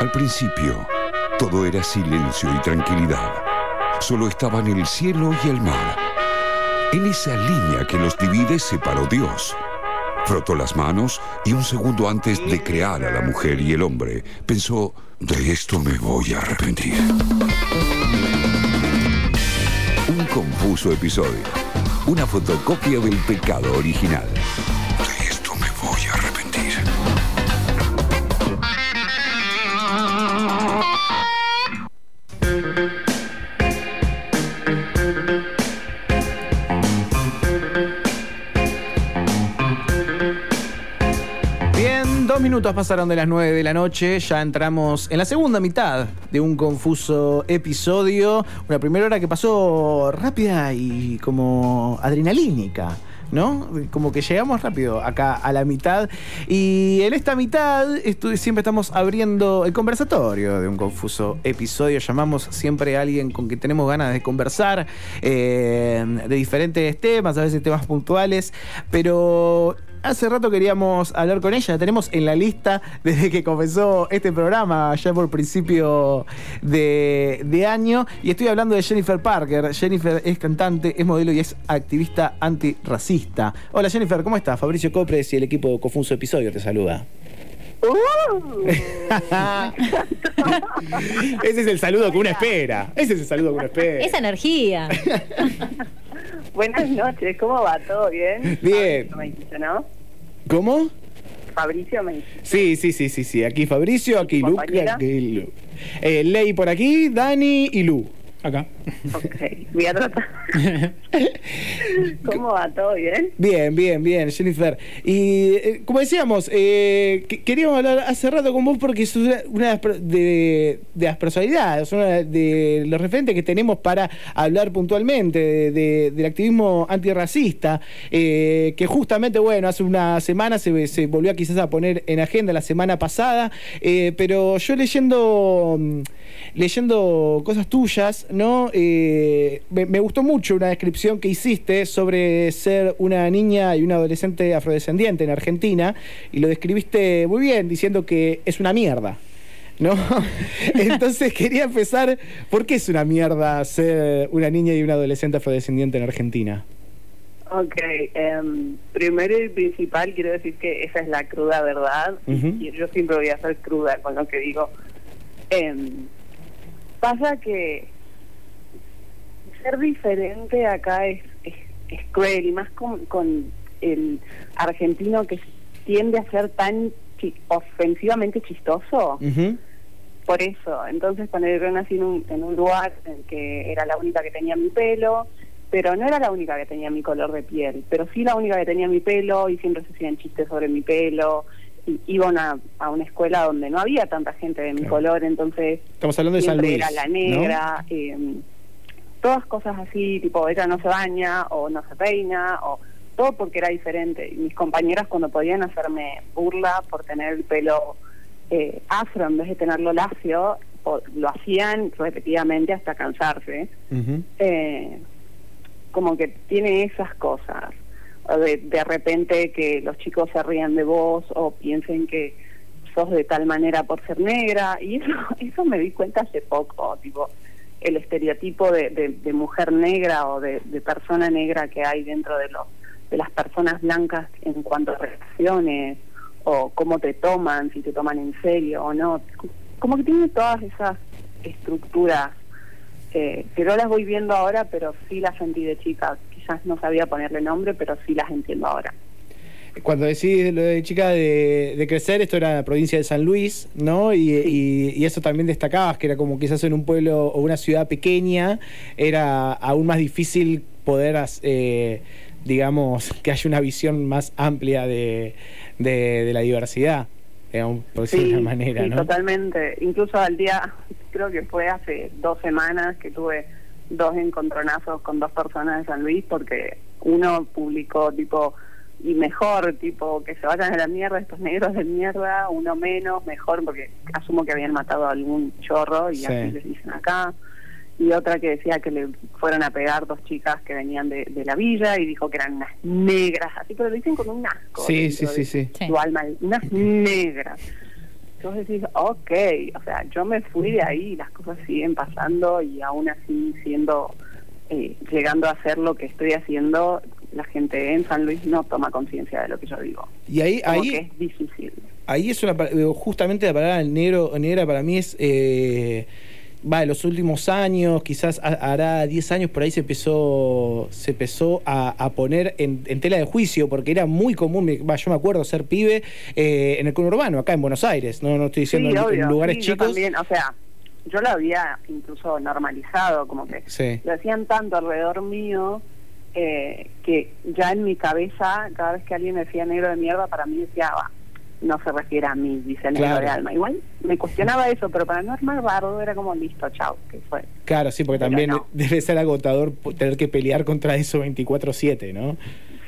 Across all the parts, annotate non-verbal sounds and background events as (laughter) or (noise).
Al principio, todo era silencio y tranquilidad. Solo estaban el cielo y el mar. En esa línea que los divide se paró Dios. Frotó las manos y un segundo antes de crear a la mujer y el hombre, pensó, de esto me voy a arrepentir. Un confuso episodio. Una fotocopia del pecado original. Minutos pasaron de las nueve de la noche, ya entramos en la segunda mitad de un confuso episodio, una primera hora que pasó rápida y como adrenalínica. ¿No? Como que llegamos rápido acá a la mitad. Y en esta mitad siempre estamos abriendo el conversatorio de un confuso episodio. Llamamos siempre a alguien con quien tenemos ganas de conversar eh, de diferentes temas, a veces temas puntuales. Pero Hace rato queríamos hablar con ella, la tenemos en la lista desde que comenzó este programa, ya por principio de, de año, y estoy hablando de Jennifer Parker. Jennifer es cantante, es modelo y es activista antirracista. Hola Jennifer, ¿cómo estás? Fabricio Copres y el equipo de Confuso Episodio te saluda. Uh, Ese es el saludo que uno espera. Ese es el saludo que uno espera. esa energía. Buenas noches, ¿cómo va? ¿Todo bien? Bien. Dijiste, ¿no? ¿Cómo? Fabricio me. Sí, sí, sí, sí, sí. Aquí Fabricio, aquí Luca, aquí Lu. Eh, Ley por aquí, Dani y Lu. Acá. Ok, voy a tratar. (laughs) ¿Cómo va? ¿Todo bien? Bien, bien, bien, Jennifer. Y eh, como decíamos, eh, que- queríamos hablar hace rato con vos porque es una, una de, de- las personalidades, una de los referentes que tenemos para hablar puntualmente de- de- del activismo antirracista, eh, que justamente, bueno, hace una semana se, se volvió quizás a poner en agenda la semana pasada, pero yo leyendo, mm, leyendo cosas tuyas, ¿no? Eh, me, me gustó mucho una descripción que hiciste sobre ser una niña y una adolescente afrodescendiente en Argentina, y lo describiste muy bien, diciendo que es una mierda. ¿No? (laughs) Entonces quería empezar, ¿por qué es una mierda ser una niña y una adolescente afrodescendiente en Argentina? Ok, em, primero y principal quiero decir que esa es la cruda verdad y yo siempre voy a ser cruda con lo que digo. Em, pasa que ser diferente acá es, es, es cruel y más con, con el argentino que tiende a ser tan chi- ofensivamente chistoso. Por eso, entonces poner yo nací en un, en un lugar en que era la única que tenía mi pelo, pero no era la única que tenía mi color de piel, pero sí la única que tenía mi pelo y siempre se hacían chistes sobre mi pelo. Y iba a una, a una escuela donde no había tanta gente de mi Claro. color, entonces Estamos hablando de San siempre Luis. era la ¿no? negra, eh, todas cosas así, tipo ella no se baña o no se peina, o todo porque era diferente. Y mis compañeras cuando podían hacerme burla por tener el pelo eh, afro en vez de tenerlo lacio, o- lo hacían repetidamente hasta cansarse. Eh, como que tiene esas cosas. O de, de repente que los chicos se rían de vos o piensen que sos de tal manera por ser negra. Y eso, (laughs) eso me di cuenta hace poco, tipo el estereotipo de, de- mujer negra o de, persona negra que hay dentro de los de las personas blancas en cuanto a relaciones o cómo te toman, si te toman en serio o no. Como que tiene todas esas estructuras eh, que no las voy viendo ahora, pero sí las sentí de chica. Quizás no sabía ponerle nombre, pero sí las entiendo ahora. Cuando decís lo de chica de, de crecer, esto era la provincia de San Luis, ¿no? Y, y- y eso también destacabas, que era como quizás en un pueblo o una ciudad pequeña, era aún más difícil poder, eh, digamos, (laughs) que haya una visión más amplia de, de- de la diversidad, digamos, por decirlo de una manera, sí, ¿no? totalmente. Incluso al día, creo que fue hace dos semanas que tuve dos encontronazos con dos personas de San Luis porque uno publicó tipo y mejor, tipo que se vayan a la mierda estos negros de mierda, uno menos, mejor, porque asumo que habían matado a algún chorro y Sí. así les dicen acá. Y otra que decía que le fueron a pegar dos chicas que venían de, de la villa y dijo que eran unas negras, así, pero lo dicen con un asco. Sí, sí, sí, sí. Sí. Alma, unas negras. Entonces decís, ok, o sea, yo me fui de ahí y las cosas siguen pasando y aún así siendo, eh, llegando a hacer lo que estoy haciendo, la gente en San Luis no toma conciencia de lo que yo digo. Y ahí, Como ahí, que es difícil. ahí es una justamente la palabra negro negra para mí es eh, va en los últimos años quizás ha- hará 10 años por ahí se empezó se empezó a, a poner en, en tela de juicio porque era muy común va, yo me acuerdo ser pibe eh, en el conurbano acá en Buenos Aires no no estoy diciendo sí, en- lugares sí, yo chicos también, o sea, yo lo había incluso normalizado, como que sí lo decían tanto alrededor mío eh, que ya en mi cabeza, cada vez que alguien me decía negro de mierda, para mí decía, "Ah, no se refiere a mí, dice negro Claro. de alma. Igual me cuestionaba eso, pero para no armar bardo era como listo, chao, que fue. claro sí porque Pero también no. (laughs) debe ser agotador tener que pelear contra eso 24/7 no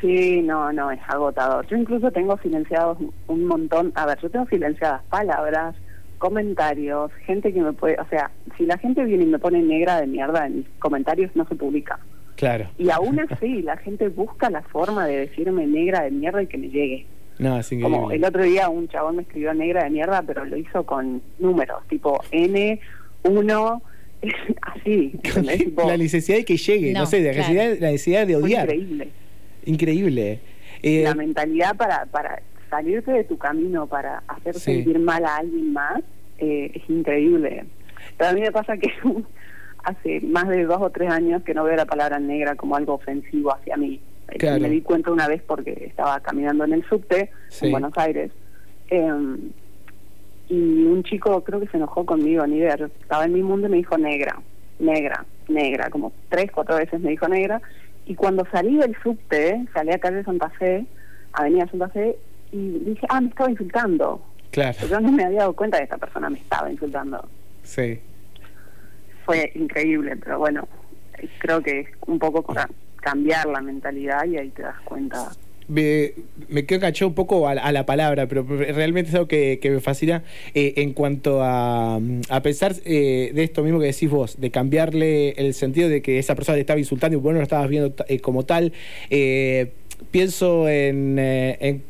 Sí, no, no, es agotador. Yo incluso tengo silenciados un montón, a ver, yo tengo silenciadas palabras, comentarios, gente que me puede, o sea, si la gente viene y me pone negra de mierda en mis comentarios, no se publica. Claro Y aún así, la gente busca la forma de decirme negra de mierda y que me llegue. no es increíble Como el otro día un chabón me escribió negra de mierda, pero lo hizo con números, tipo N, 1, (laughs) así. la necesidad de que llegue, no, No, sé, la, claro. necesidad, la necesidad de fue odiar. increíble. Increíble. Eh, La mentalidad para, para salirte de tu camino, para hacer Sí. sentir mal a alguien más, eh, es increíble. Pero a mí me pasa que (laughs) hace más de dos o tres años que no veo la palabra negra como algo ofensivo hacia mí. Eh, Claro. Me di cuenta una vez porque estaba caminando en el subte Sí. en Buenos Aires. eh, y un chico creo que se enojó conmigo, ni idea. Yo estaba en mi mundo y me dijo negra, negra, negra. Como tres, cuatro veces me dijo negra. Y cuando salí del subte, salí a calle Santa Fe, Avenida Santa Fe, y dije, ah, me estaba insultando. claro, Yo no me había dado cuenta de que esta persona me estaba insultando. sí. Fue increíble, pero bueno, creo que es un poco ca- cambiar la mentalidad y ahí te das cuenta. Me, quedo cachado un poco a, la- palabra, pero realmente es algo que, me fascina eh, en cuanto a, a pensar eh, de esto mismo que decís vos, de cambiarle el sentido de que esa persona te estaba insultando y vos no lo estabas viendo eh, como tal. Eh, pienso en, eh, en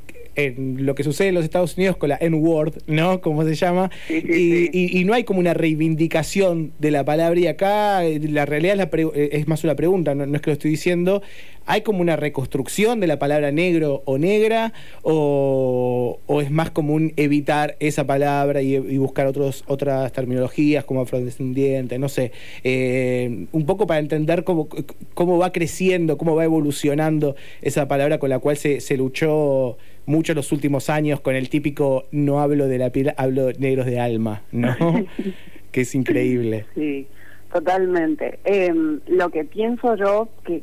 en lo que sucede en los Estados Unidos con la N-word, ¿no? Como se llama. Sí, sí, y, sí. y- y no hay como una reivindicación de la palabra. Y acá eh, la realidad es, la pre- eh, es más una pregunta, no, no es que lo estoy diciendo. ¿Hay como una reconstrucción de la palabra negro o negra? ¿O, o es más común evitar esa palabra y, y buscar otros, otras terminologías como afrodescendiente? No sé. Eh, un poco para entender cómo, cómo va creciendo, cómo va evolucionando esa palabra con la cual se, se luchó mucho los últimos años con el típico no hablo de la piel, hablo negros de alma, ¿no? (laughs) que es increíble. Sí, totalmente. Em, lo que pienso yo, que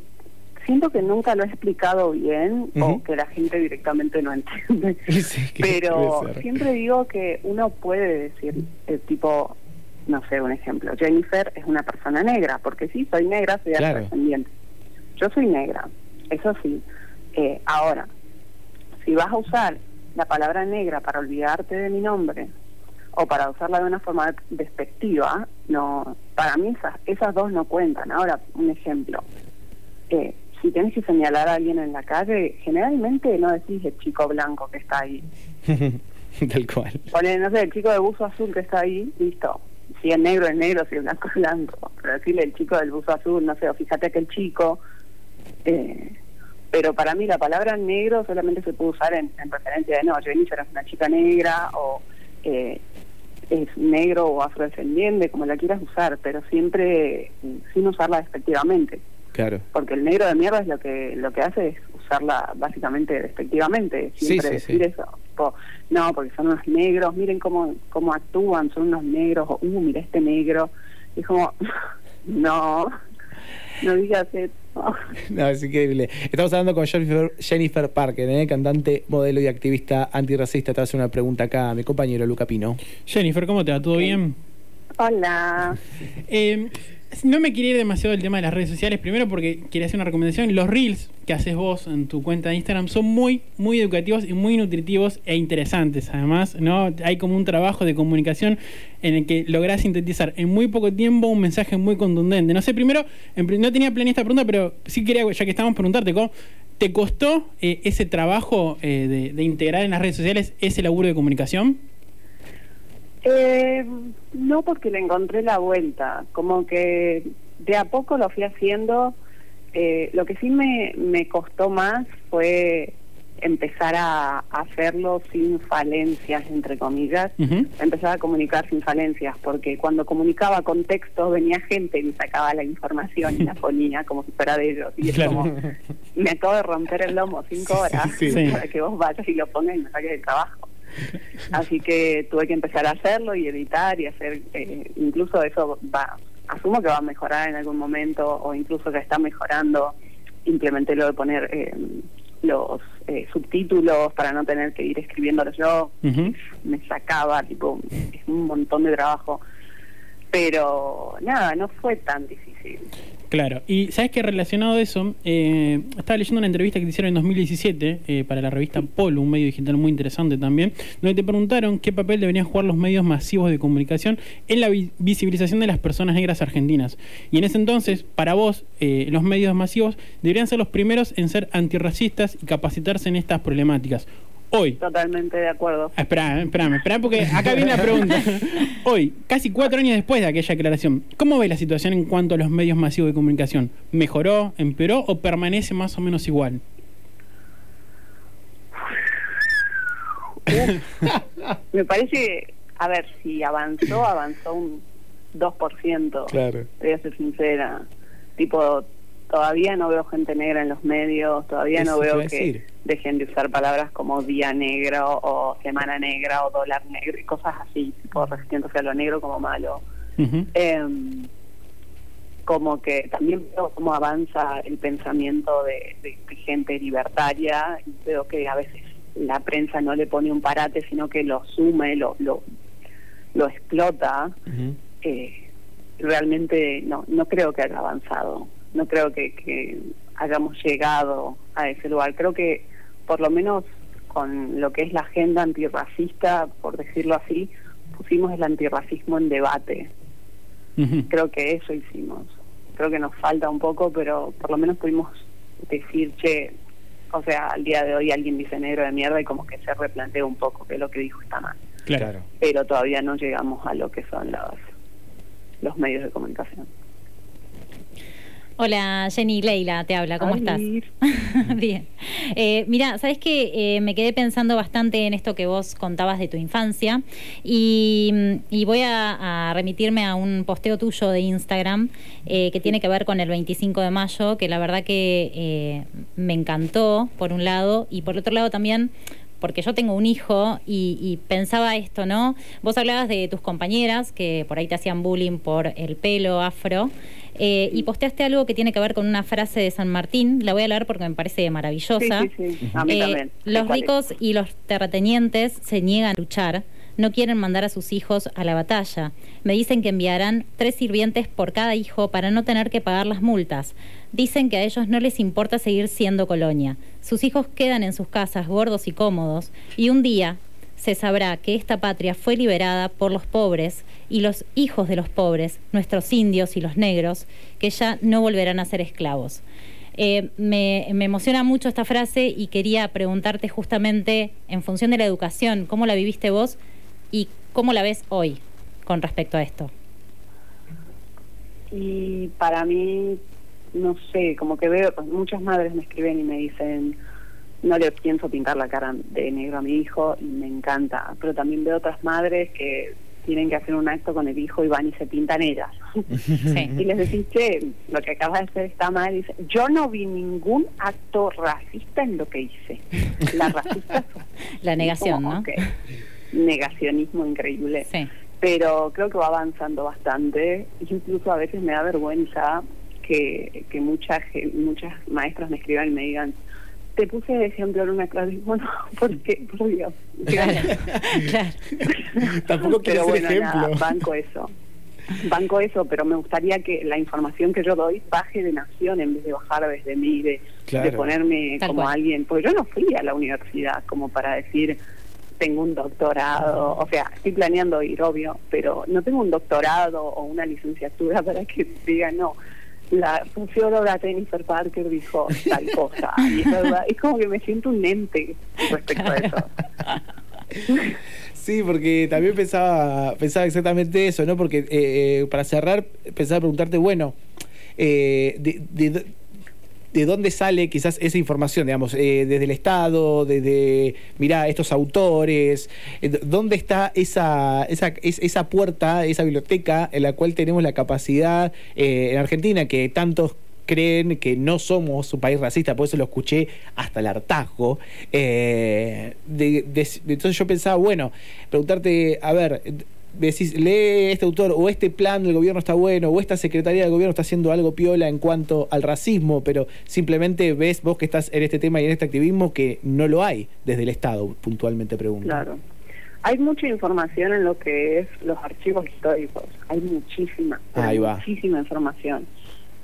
siento que nunca lo he explicado bien o que la gente directamente no entiende. (laughs) Sí, Pero siempre digo que uno puede decir, eh, tipo, no sé, un ejemplo, Jennifer es una persona negra, porque sí, soy negra, soy Claro. afrodescendiente. Yo soy negra, eso sí. Eh, ahora, si vas a usar la palabra negra para olvidarte de mi nombre o para usarla de una forma despectiva, no, para mí esas, esas dos no cuentan. Ahora, un ejemplo. Eh, si tienes que señalar a alguien en la calle, generalmente no decís el chico blanco que está ahí. (laughs) Tal cual. Pone, no sé, el chico de buzo azul que está ahí, listo. Si es negro es negro, si es blanco es blanco. Pero decirle el chico del buzo azul, no sé, o fíjate que el chico. Eh, pero para mí la palabra negro solamente se puede usar en, en referencia de, no, Jennifer es una chica negra o eh, es negro o afrodescendiente, como la quieras usar, pero siempre eh, sin usarla despectivamente Claro. porque el negro de mierda es lo que lo que hace es usarla básicamente despectivamente Sí, siempre sí, decir sí. eso tipo, no porque son unos negros miren cómo cómo actúan son unos negros o uh mira este negro y es como (laughs) no no digas eso (laughs) No, es increíble. Estamos hablando con Jennifer, Jennifer Parker, ¿eh? cantante, modelo y activista antirracista. Te voy a hacer una pregunta acá a mi compañero Luca Pino. Jennifer, ¿cómo te va? ¿Todo bien? hola Eh, no me quiero ir demasiado del tema de las redes sociales, primero porque quería hacer una recomendación. Los reels que haces vos en tu cuenta de Instagram son muy, muy educativos y muy nutritivos e interesantes. Además, ¿no? Hay como un trabajo de comunicación en el que lográs sintetizar en muy poco tiempo un mensaje muy contundente. No sé, primero, no tenía planeada esta pregunta, pero sí quería, ya que estamos, preguntarte, ¿cómo ¿te costó eh, ese trabajo eh, de, de integrar en las redes sociales ese laburo de comunicación? Eh, no porque le encontré la vuelta, como que de a poco lo fui haciendo. Eh, lo que sí me, me costó más fue empezar a, a hacerlo sin falencias, entre comillas. Ujú. Empezar a comunicar sin falencias, porque cuando comunicaba con texto venía gente y me sacaba la información y la (laughs) ponía como si fuera de ellos. Y es como, me acabo de romper el lomo cinco horas Sí. Sí. para que vos vayas y lo pongas y me saques del trabajo. Así que tuve que empezar a hacerlo y editar y hacer, eh, incluso eso va, asumo que va a mejorar en algún momento o incluso que está mejorando. Implementé lo de poner eh, los eh, subtítulos para no tener que ir escribiéndolo yo. Me sacaba, tipo, es un montón de trabajo. Pero nada, no fue tan difícil. Claro, y sabes que relacionado a eso, eh, estaba leyendo una entrevista que te hicieron en 2017 eh, para la revista Polo, un medio digital muy interesante también, donde te preguntaron qué papel deberían jugar los medios masivos de comunicación en la vi- visibilización de las personas negras argentinas. Y en ese entonces, para vos, eh, los medios masivos deberían ser los primeros en ser antirracistas y capacitarse en estas problemáticas. Hoy, Totalmente de acuerdo. Ah, Espera, espérame, espera, porque acá viene la pregunta. (laughs) Hoy, casi cuatro años después de aquella aclaración, ¿cómo ves la situación en cuanto a los medios masivos de comunicación? ¿Mejoró, empeoró o permanece más o menos igual? Me parece que, a ver, si avanzó, avanzó un 2%. Claro. Te voy a ser sincera. Tipo, todavía no veo gente negra en los medios, todavía no veo que decir. dejen de usar palabras como día negro o semana negra o dólar negro y cosas así, tipo resistiéndose a lo negro como malo. Em, como que también veo cómo avanza el pensamiento de, de- de gente libertaria y veo que a veces la prensa no le pone un parate sino que lo sume lo lo, lo explota. Eh, realmente no no creo que haya avanzado no creo que, que hayamos llegado a ese lugar creo que por lo menos con lo que es la agenda antirracista por decirlo así pusimos el antirracismo en debate creo que eso hicimos. Creo que nos falta un poco, pero por lo menos pudimos decir, che, o sea, al día de hoy alguien dice negro de mierda y como que se replantea un poco que lo que dijo está mal. Claro. Pero todavía no llegamos a lo que son los, los medios de comunicación. Hola Jenny, Leila te habla, ¿cómo estás? (laughs) Bien. Eh, mira, sabes que me quedé pensando bastante en esto que vos contabas de tu infancia y, y voy a, a remitirme a un posteo tuyo de Instagram eh, que tiene que ver con el 25 de mayo, que la verdad que eh, me encantó, por un lado, y por otro lado también porque yo tengo un hijo y, y pensaba esto, ¿no? Vos hablabas de tus compañeras que por ahí te hacían bullying por el pelo afro. eh, y posteaste algo que tiene que ver con una frase de San Martín, la voy a leer porque me parece maravillosa. sí, sí. A mí Eh, también. Los ricos y los terratenientes se niegan a luchar, no quieren mandar a sus hijos a la batalla. Me dicen que enviarán tres sirvientes por cada hijo para no tener que pagar las multas. Dicen que a ellos no les importa seguir siendo colonia. Sus hijos quedan en sus casas gordos y cómodos y un día se sabrá que esta patria fue liberada por los pobres y los hijos de los pobres, nuestros indios y los negros, que ya no volverán a ser esclavos. Eh, me, me emociona mucho esta frase y quería preguntarte justamente en función de la educación, ¿cómo la viviste vos y cómo la ves hoy con respecto a esto? Y para mí, no sé, como que veo, muchas madres me escriben y me dicen, no le pienso pintar la cara de negro a mi hijo y me encanta, pero también veo otras madres que tienen que hacer un acto con el hijo y van y se pintan ellas. (laughs) Sí. y les decís, che, lo que acabas de hacer está mal. Y dice, yo no vi ningún acto racista en lo que hice. La racista (laughs) La negación, como, ¿no? ok. Negacionismo increíble Sí. pero creo que va avanzando bastante. Incluso a veces me da vergüenza que, que mucha, ge- muchas maestras me escriban y me digan, te puse de ejemplo en una clase. (laughs) Bueno, ¿por qué? Por Dios. (laughs) Claro, claro. Tampoco quiero pero ser bueno, nada, ejemplo. banco eso. Banco eso, pero me gustaría que la información que yo doy baje de nación en vez de bajar desde mí, de, Claro. de ponerme Tal como cual. alguien. Porque yo no fui a la universidad como para decir tengo un doctorado, o sea, estoy planeando ir, obvio, pero no tengo un doctorado o una licenciatura para que diga, no, la socióloga Jennifer Parker dijo tal cosa, y es verdad, es como que me siento un ente respecto a eso. Sí, porque también pensaba, pensaba exactamente eso, ¿no? Porque eh, eh, para cerrar, pensaba preguntarte, bueno, eh, de, de- de dónde sale quizás esa información, digamos, eh, desde el Estado, desde, mirá, estos autores, eh, ¿dónde está esa, esa, es- esa puerta, esa biblioteca en la cual tenemos la capacidad eh, en Argentina, que tantos creen que no somos un país racista, por eso lo escuché hasta el hartazgo. entonces yo pensaba, bueno, preguntarte, a ver, decís, lee este autor o este plan del gobierno está bueno o esta secretaría del gobierno está haciendo algo piola en cuanto al racismo, pero simplemente ves vos que estás en este tema y en este activismo que no lo hay desde el Estado, puntualmente pregunto. Claro. Hay mucha información en lo que es los archivos históricos. Hay muchísima, Ahí va. muchísima información.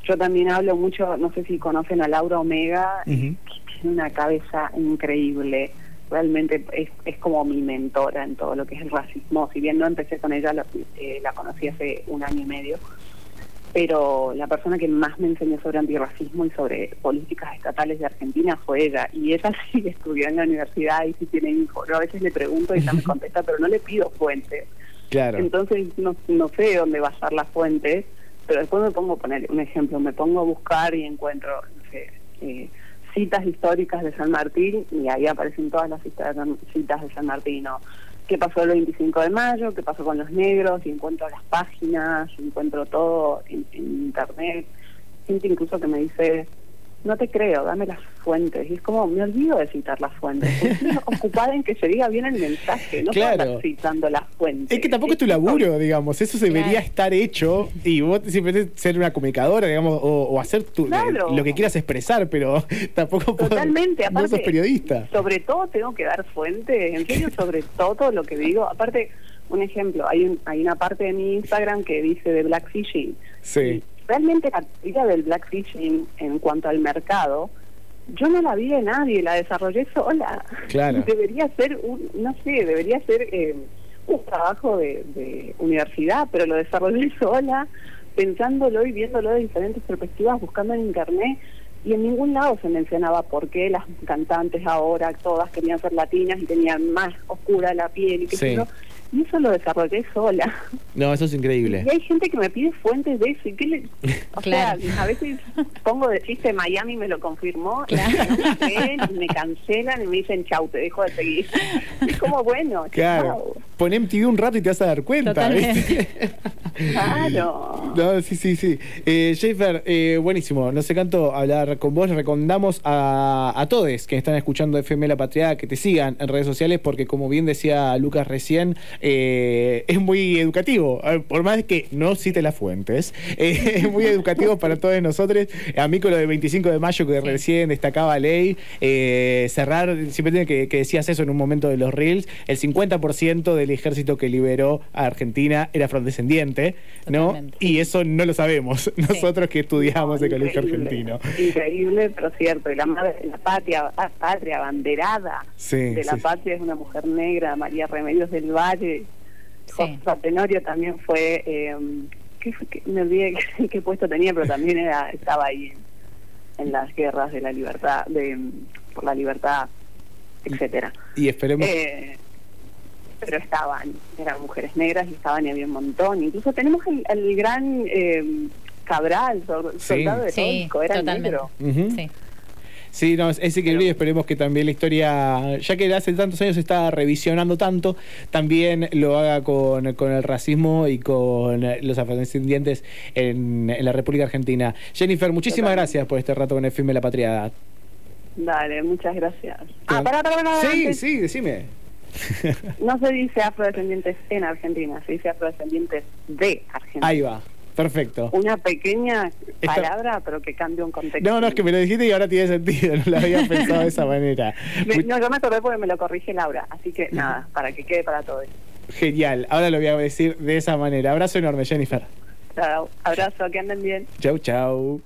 Yo también hablo mucho, no sé si conocen a Laura Omega, Ujú. tiene una cabeza increíble. Realmente es, es como mi mentora en todo lo que es el racismo. Si bien no empecé con ella, la, eh, la conocí hace un año y medio. Pero la persona que más me enseñó sobre antirracismo y sobre políticas estatales de Argentina fue ella. Y ella (laughs) sí estudió en la universidad y sí tiene hijos. Yo a veces le pregunto y ella me (laughs) contesta, pero no le pido fuentes. Claro. Entonces no, no sé de dónde basar las fuentes, pero después me pongo a poner un ejemplo, me pongo a buscar y encuentro no sé, eh, citas históricas de San Martín y ahí aparecen todas las citas, de San Martín. ¿Qué pasó el 25 de mayo? ¿Qué pasó con los negros? Y encuentro las páginas, encuentro todo en, en internet. Gente incluso que me dice, no te creo, dame las fuentes. Y es como, me olvido de citar las fuentes. (laughs) Estoy ocupada en que se diga bien el mensaje, no Claro. estar citando las fuentes. Es que tampoco es tu laburo, digamos, eso se debería Claro. estar hecho y vos simplemente ser una comunicadora, digamos, o, o hacer tu, Claro. lo que quieras expresar, pero (laughs) tampoco Totalmente, aparte. sos periodista. Sobre todo tengo que dar fuentes, en serio, (laughs) sobre todo lo que digo. Aparte, un ejemplo, hay, un, hay una parte de mi Instagram que dice de blackfishing. Sí. Realmente la teoría del blackfishing en cuanto al mercado, yo no la vi de nadie, la desarrollé sola. Claro. (laughs) Debería ser un, no sé, debería ser eh, un trabajo de, de universidad, pero lo desarrollé (laughs) sola, pensándolo y viéndolo de diferentes perspectivas, buscando en internet. Y en ningún lado se mencionaba por qué las cantantes ahora todas querían ser latinas y tenían más oscura la piel y qué sé yo. Y eso lo desarrollé sola. No, eso es increíble. Y hay gente que me pide fuentes de eso. ¿Y qué le... O Claro. sea, a veces pongo de chiste Miami me lo confirmó. Claro. (laughs) Y no me cancelan y me dicen chau, te dejo de seguir. Es como bueno, Claro. Pon MTV un rato y te vas a dar cuenta. (laughs) Claro. No, sí, sí, sí. Eh, Jennifer, eh, buenísimo. Nos encantó hablar con vos. Recomendamos a, a todos que están escuchando FM La Patria que te sigan en redes sociales porque, como bien decía Lucas recién, eh, es muy educativo. Por más que no cite las fuentes, eh, (laughs) es muy educativo para todos nosotros. A mí con lo del 25 de mayo que Sí. recién destacaba ley, eh, cerrar, siempre que, que decías eso en un momento de los reels, el 50% del ejército que liberó a Argentina era afrodescendiente, ¿no? Totalmente. Y eso no lo sabemos (laughs) nosotros que estudiamos No, el colegio argentino. Increíble, pero cierto. Y la madre de la patria, ah, patria banderada Sí, de la sí. patria es una mujer negra, María Remedios del Valle. Sí. José Tenorio también fue, eh, ¿qué fue? ¿Qué? me olvidé (laughs) qué, qué puesto tenía, pero también era, estaba ahí en, en las guerras de la libertad, de por la libertad, etcétera. Y esperemos. Eh, pero estaban, eran mujeres negras y estaban y había un montón. Incluso tenemos el, el gran eh, Cabral, sol- Sí. soldado de Sí, Tónico, era totalmente. negro. Ujú. Sí. Sí, no, es, es increíble y esperemos que también la historia, ya que hace tantos años se está revisionando tanto, también lo haga con, con el racismo y con los afrodescendientes en, en la República Argentina. Jennifer, muchísimas Totalmente. gracias por este rato con el filme La Patriada. Dale, muchas gracias. Ah, pará, pará, pará, Sí, antes. sí, decime. (laughs) No se dice afrodescendientes en Argentina, se dice afrodescendientes de Argentina. Ahí va, perfecto. Una pequeña palabra, pero que cambia un contexto. No, no, es que me lo dijiste y ahora tiene sentido, no lo había (laughs) pensado de esa manera. Me- Muy- no, yo me acordé porque me lo corrige Laura, así que nada, para que quede para todos. Genial, ahora lo voy a decir de esa manera. Abrazo enorme, Jennifer. Chao, abrazo, que anden bien. Chau, chau.